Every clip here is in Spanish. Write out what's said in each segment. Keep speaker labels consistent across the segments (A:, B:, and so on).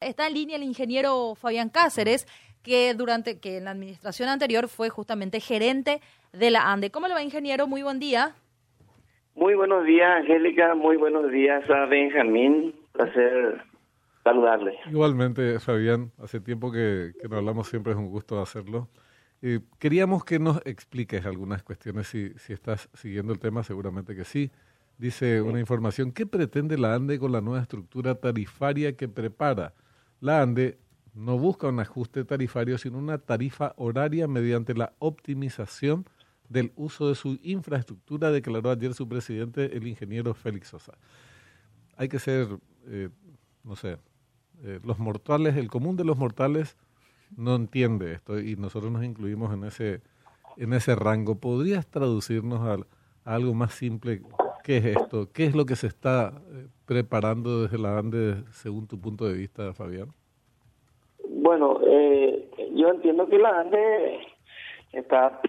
A: Está en línea el ingeniero Fabián Cáceres, que durante que en la administración anterior fue justamente gerente de la ANDE. ¿Cómo le va, ingeniero? Muy buen día.
B: Muy buenos días, Angélica. Muy buenos días a Benjamín. Placer saludarle.
C: Igualmente, Fabián. Hace tiempo que, que no hablamos, siempre es un gusto hacerlo. Eh, queríamos que nos expliques algunas cuestiones, si, si estás siguiendo el tema, seguramente que sí. Dice una información, ¿qué pretende la ANDE con la nueva estructura tarifaria que prepara? La ANDE no busca un ajuste tarifario, sino una tarifa horaria mediante la optimización del uso de su infraestructura, declaró ayer su presidente, el ingeniero Félix Sosa. Hay que ser, eh, no sé, eh, los mortales, el común de los mortales no entiende esto y nosotros nos incluimos en ese, en ese rango. ¿Podrías traducirnos a, a algo más simple? ¿Qué es esto? ¿Qué es lo que se está eh, preparando desde la ANDE según tu punto de vista, Fabián?
B: Bueno, eh, yo entiendo que la ANDE está,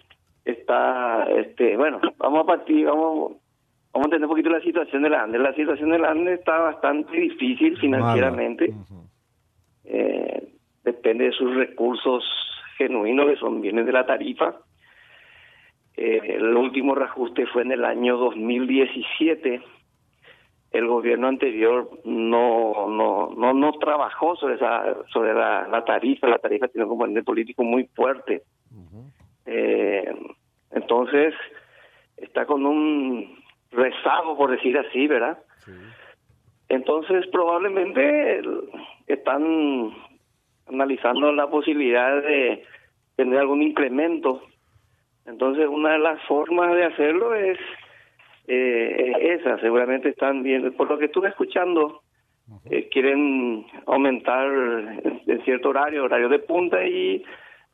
B: está, este, bueno, vamos a partir, vamos, vamos a entender un poquito la situación de la ANDE. La situación de la ANDE está bastante difícil financieramente. eh, depende de sus recursos genuinos, que son bienes de la tarifa. Eh, el último reajuste fue en el año 2017 el gobierno anterior no no no no trabajó sobre esa sobre la, la tarifa. La tarifa tiene un componente político muy fuerte. Eh, entonces está con un rezago por decir así verdad
C: Sí.
B: entonces probablemente están analizando la posibilidad de tener algún incremento entonces una de las formas de hacerlo es eh, esa, seguramente están viendo, por lo que estuve escuchando, eh, quieren aumentar en cierto horario, horario de punta y,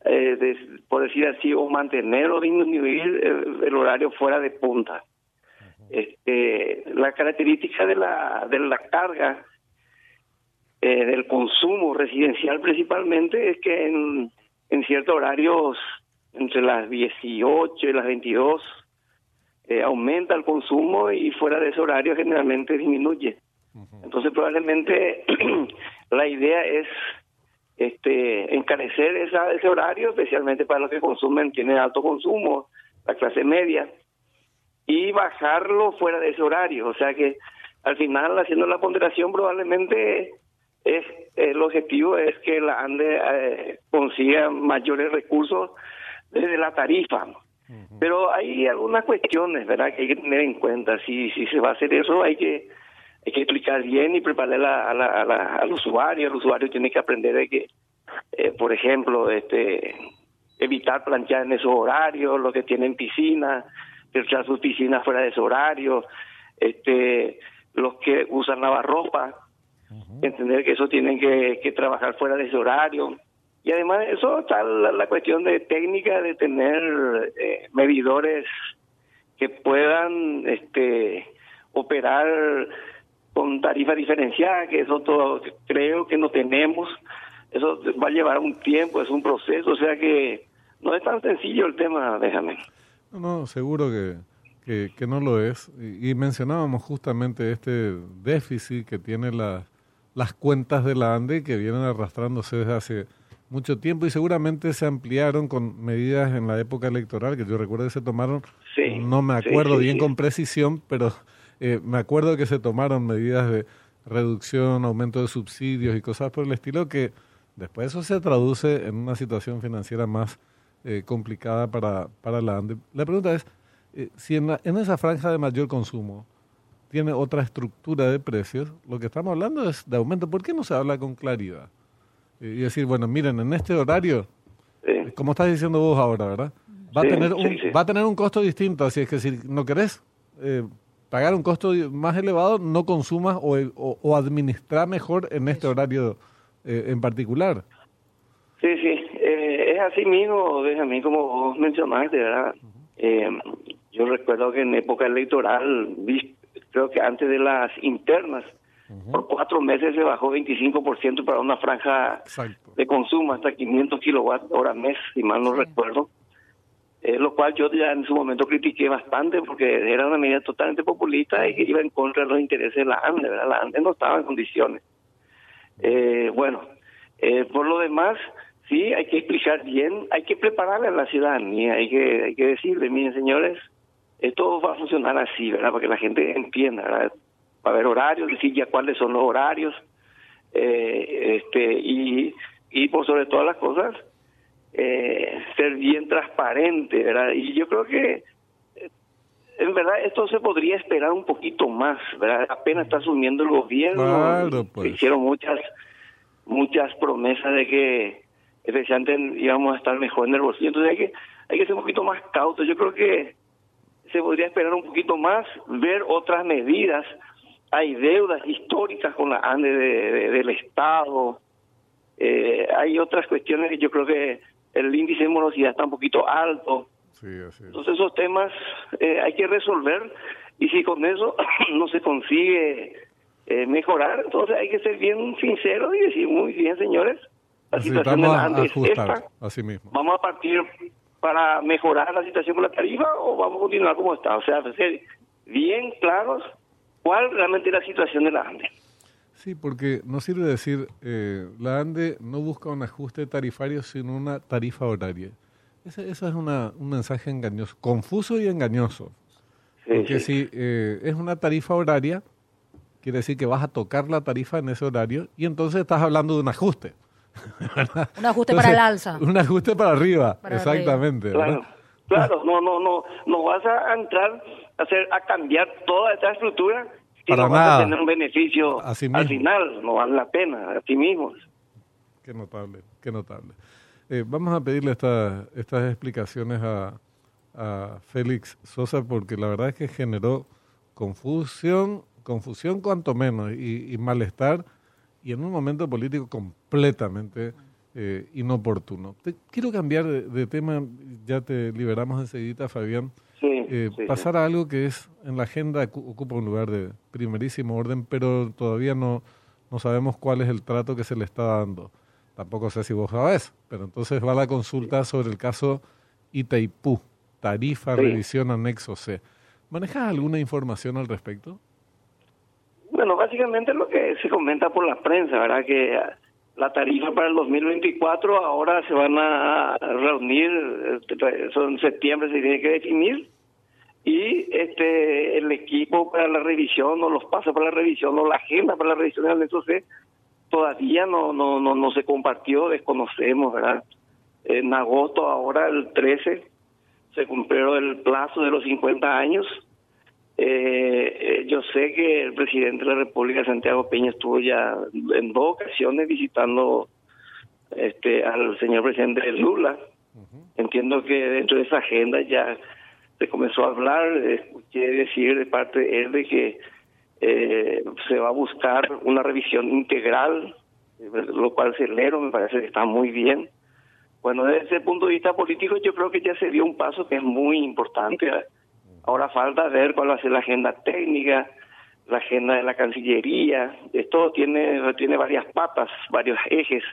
B: eh, de- por decir así, o mantener o disminuir el, el horario fuera de punta. Este, la característica de la, de la carga eh, del consumo residencial principalmente es que en, en ciertos horarios, entre las 18 y las 22, eh, aumenta el consumo y fuera de ese horario generalmente disminuye. Entonces probablemente la idea es este encarecer esa, ese horario, especialmente para los que consumen, tienen alto consumo, la clase media, y bajarlo fuera de ese horario. O sea que al final, haciendo la ponderación, probablemente es el objetivo es que la ANDE eh, consiga mayores recursos desde la tarifa. Pero hay algunas cuestiones, ¿verdad?, que hay que tener en cuenta. Si, si se va a hacer eso, hay que hay que explicar bien y preparar a la- a la- al usuario. El usuario tiene que aprender de que, eh, por ejemplo, este evitar planchar en esos horarios, los que tienen piscina, cerrar sus piscinas fuera de ese horario, este, los que usan lavarropa, entender que eso tienen que, que trabajar fuera de ese horario. Y además de eso está la, cuestión de técnica de tener eh, medidores que puedan este operar con tarifa diferenciada, que eso todo creo que no tenemos. Eso va a llevar un tiempo, es un proceso, o sea que no es tan sencillo el tema, déjame.
C: No, no, seguro que, que, no lo es. Y, mencionábamos justamente este déficit que tiene la- las cuentas de la ANDE que vienen arrastrándose desde hace mucho tiempo y seguramente se ampliaron con medidas en la época electoral que yo recuerdo que se tomaron,
B: Sí,
C: no me acuerdo
B: sí,
C: bien con precisión, pero eh, me acuerdo que se tomaron medidas de reducción, aumento de subsidios y cosas por el estilo que después eso se traduce en una situación financiera más eh, complicada para, para la ANDE. La pregunta es, eh, si en, la- en esa franja de mayor consumo tiene otra estructura de precios, lo que estamos hablando es de aumento. ¿Por qué no se habla con claridad? Eh, y decir, bueno, miren, en este horario,
B: Sí.
C: como estás diciendo vos ahora, ¿verdad? Va,
B: Sí,
C: a, tener un,
B: sí.
C: va a tener un costo distinto, así es que si no querés eh, pagar un costo más elevado, no consumas o, o, o administra mejor en este horario eh, en particular.
B: Sí, sí, eh, es así mismo, Benjamín, como vos mencionaste, ¿verdad? Eh, yo recuerdo que en época electoral, creo que antes de las internas, por cuatro meses se bajó 25% para una franja
C: Exacto.
B: de consumo hasta 500 kilowatt hora mes, si mal no recuerdo. Eh, lo cual yo ya en su momento critiqué bastante porque era una medida totalmente populista y que iba en contra de los intereses de la ANDE, ¿verdad? La ANDE no estaba en condiciones. Eh, bueno, eh, por lo demás, sí, hay que explicar bien, hay que prepararle a la ciudadanía, hay que, hay que decirle, miren señores, esto va a funcionar así, ¿verdad? Para que la gente entienda, ¿verdad? Va a haber horarios, decir ya cuáles son los horarios, eh, este y, y por sobre todas las cosas, eh, ser bien transparente, ¿verdad? Y yo creo que eh, en verdad esto se podría esperar un poquito más, ¿verdad? Apenas está asumiendo el gobierno,
C: Claro, pues.
B: hicieron muchas muchas promesas de que especialmente íbamos a estar mejor en el bolsillo, entonces hay que hay que ser un poquito más cautos. Yo creo que se podría esperar un poquito más, ver otras medidas. Hay deudas históricas con la ANDE de- de- del Estado. Eh, hay otras cuestiones que yo creo que el índice de morosidad está un poquito alto.
C: Sí, así es.
B: Entonces esos temas eh, hay que resolver y si con eso no se consigue eh, mejorar, entonces hay que ser bien sinceros y decir, muy bien señores, la situación de la ANDE es esta,
C: así mismo.
B: vamos a partir para mejorar la situación con la tarifa o vamos a continuar como está. O sea, ser bien claros cuál realmente es la situación de la ANDE.
C: Sí, porque no sirve decir, eh, la ANDE no busca un ajuste tarifario, sino una tarifa horaria. Ese, eso es una, un mensaje engañoso, confuso y engañoso.
B: Sí,
C: Porque
B: sí.
C: si eh, es una tarifa horaria, quiere decir que vas a tocar la tarifa en ese horario y entonces estás hablando de un ajuste. ¿verdad?
A: Un ajuste para el alza.
C: Un ajuste para arriba,
A: Para
C: exactamente.
B: Claro,
C: ¿verdad?
B: Claro, no, no, no, no vas a entrar a hacer a cambiar toda esta estructura si
C: Para
B: no vas
C: nada.
B: a tener un beneficio
C: Así
B: al
C: mismo.
B: final, no vale la pena, a ti mismos.
C: Qué notable, qué notable. Eh, vamos a pedirle esta- estas explicaciones a, a Félix Sosa porque la verdad es que generó confusión, confusión cuanto menos y, y malestar y en un momento político completamente eh, inoportuno. Te, quiero cambiar de, de tema, ya te liberamos enseguida, Fabián.
B: Sí,
C: Eh,
B: sí, sí.
C: pasar a algo que es en la agenda cu- ocupa un lugar de primerísimo orden, pero todavía no, no sabemos cuál es el trato que se le está dando. Tampoco sé si vos sabés, pero entonces va la consulta sobre el caso Itaipú, tarifa, revisión, anexo C. ¿Manejas alguna información al respecto?
B: Bueno, básicamente lo que se comenta por la prensa, ¿verdad? Que la tarifa para el 2024 ahora se van a reunir, eh, son en septiembre se tiene que definir y este el equipo para la revisión o los pasos para la revisión o la agenda para la revisión del C todavía no no no no se compartió, desconocemos, ¿verdad? En agosto ahora el 13 se cumplió el plazo de los 50 años eh, eh, yo sé que el presidente de la República, Santiago Peña, estuvo ya en dos ocasiones visitando este al señor presidente Lula. Entiendo que dentro de esa agenda ya se comenzó a hablar, escuché decir de parte de él de que eh, se va a buscar una revisión integral, eh, lo cual celebro, me parece que está muy bien. Bueno, desde ese punto de vista político yo creo que ya se dio un paso que es muy importante. Ahora falta ver cuál va a ser la agenda técnica, la agenda de la Cancillería. Esto tiene, tiene varias patas, varios ejes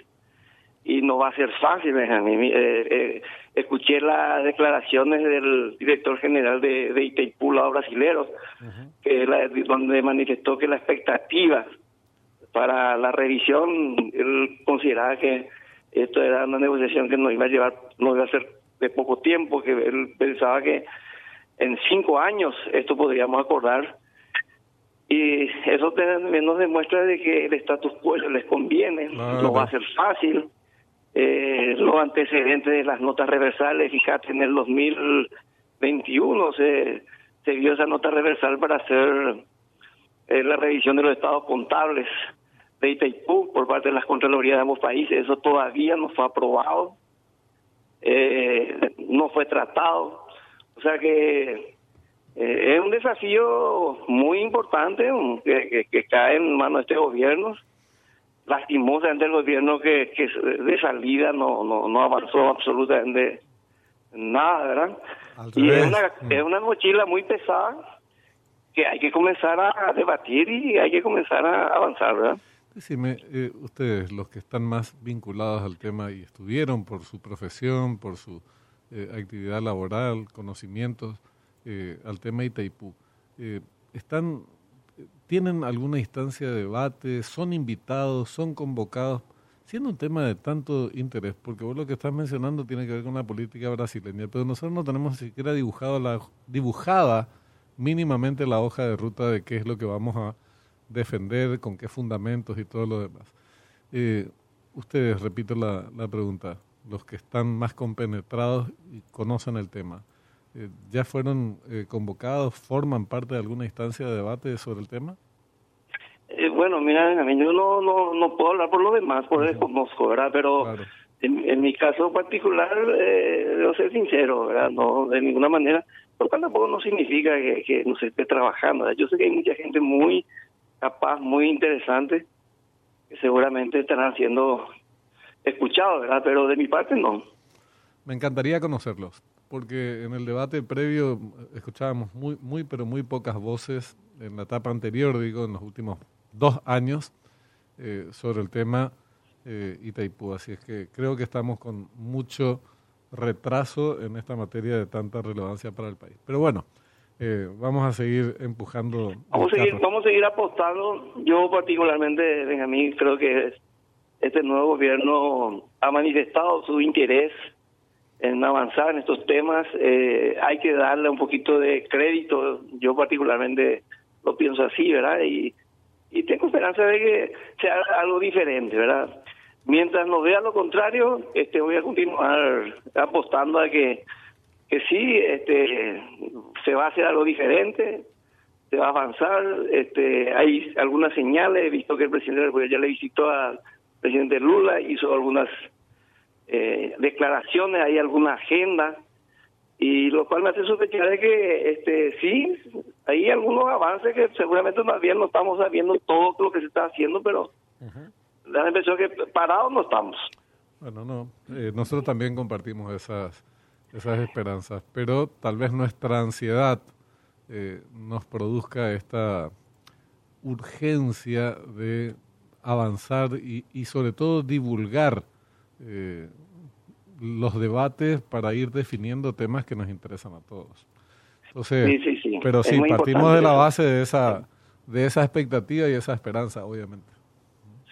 B: y no va a ser fácil. Benjamín. Eh, eh, escuché las declaraciones del director general de, de Itaipú, lado brasilero, que la- donde manifestó que la expectativa para la revisión, él consideraba que esto era una negociación que no iba a llevar, no iba a ser de poco tiempo, que él pensaba que en cinco años esto podríamos acordar. Y eso también nos demuestra de que el status quo les conviene, no va a ser fácil. Eh, los antecedentes de las notas reversales, fíjate, en el 2021 se, se vio esa nota reversal para hacer eh, la revisión de los estados contables de Itaipú por parte de las Contralorías de ambos países. Eso todavía no fue aprobado, eh, no fue tratado. O sea que eh, es un desafío muy importante un- que, que- que cae en manos de este gobierno. Lastimosamente el gobierno que, que de salida no, no, no avanzó absolutamente nada, ¿verdad? Y es una, es una mochila muy pesada que hay que comenzar a debatir y hay que comenzar a avanzar, ¿verdad?
C: Decime, eh, ustedes, los que están más vinculados al tema y estuvieron por su profesión, por su eh, actividad laboral, conocimientos, eh, al tema Itaipú, eh, ¿están ¿tienen alguna instancia de debate? ¿Son invitados? ¿Son convocados? Siendo un tema de tanto interés, porque vos lo que estás mencionando tiene que ver con la política brasileña, pero nosotros no tenemos siquiera dibujado la, dibujada mínimamente la hoja de ruta de qué es lo que vamos a defender, con qué fundamentos y todo lo demás. Eh, ustedes, repito la, la pregunta, los que están más compenetrados y conocen el tema, eh, ¿ya fueron eh, convocados, forman parte de alguna instancia de debate sobre el tema?
B: Eh, bueno, mira, yo no, no, no puedo hablar por lo demás, por eso conozco, ¿verdad? Pero en, mi caso particular, eh, debo ser sincero, ¿verdad? No, de ninguna manera, lo cual tampoco no significa que, que no se esté trabajando. Yo sé que hay mucha gente muy capaz, muy interesante, que seguramente estarán siendo escuchados, ¿verdad? Pero de mi parte no.
C: Me encantaría conocerlos, porque en el debate previo escuchábamos muy, muy, pero muy pocas voces en la etapa anterior, digo, en los últimos dos años eh, sobre el tema eh, Itaipú. Así es que creo que estamos con mucho retraso en esta materia de tanta relevancia para el país. Pero bueno, eh, vamos a seguir empujando.
B: Vamos a seguir, vamos a seguir apostando. Yo particularmente, Benjamín, creo que este nuevo gobierno ha manifestado su interés en avanzar en estos temas. Eh, hay que darle un poquito de crédito. Yo particularmente lo pienso así, ¿verdad? Y tengo esperanza de que sea algo diferente, ¿verdad? Mientras no vea lo contrario, este voy a continuar apostando a que que sí, este se va a hacer algo diferente, se va a avanzar, este hay algunas señales, he visto que el presidente ya le visitó al presidente Lula, hizo algunas eh, declaraciones, hay alguna agenda y lo cual me hace sospechar de que este sí hay algunos avances que seguramente más bien no estamos sabiendo todo lo que se está haciendo pero la impresión que parados no estamos.
C: Bueno no eh, nosotros también compartimos esas esas esperanzas pero tal vez nuestra ansiedad eh, nos produzca esta urgencia de avanzar y, y sobre todo divulgar eh, los debates para ir definiendo temas que nos interesan a todos. Entonces, pero sí, partimos de la base de esa de esa expectativa y esa esperanza, obviamente.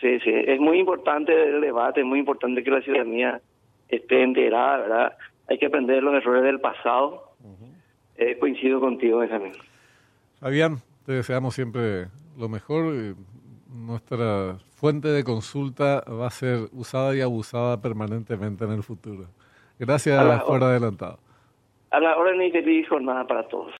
B: Sí, sí, es muy importante el debate, es muy importante que la ciudadanía esté enterada, ¿verdad? Hay que aprender los errores del pasado. Eh, coincido contigo, Benjamín.
C: Fabián, te deseamos siempre lo mejor. Nuestra fuente de consulta va a ser usada y abusada permanentemente en el futuro. Gracias por adelantado.
B: A la hora ni feliz jornada para todos.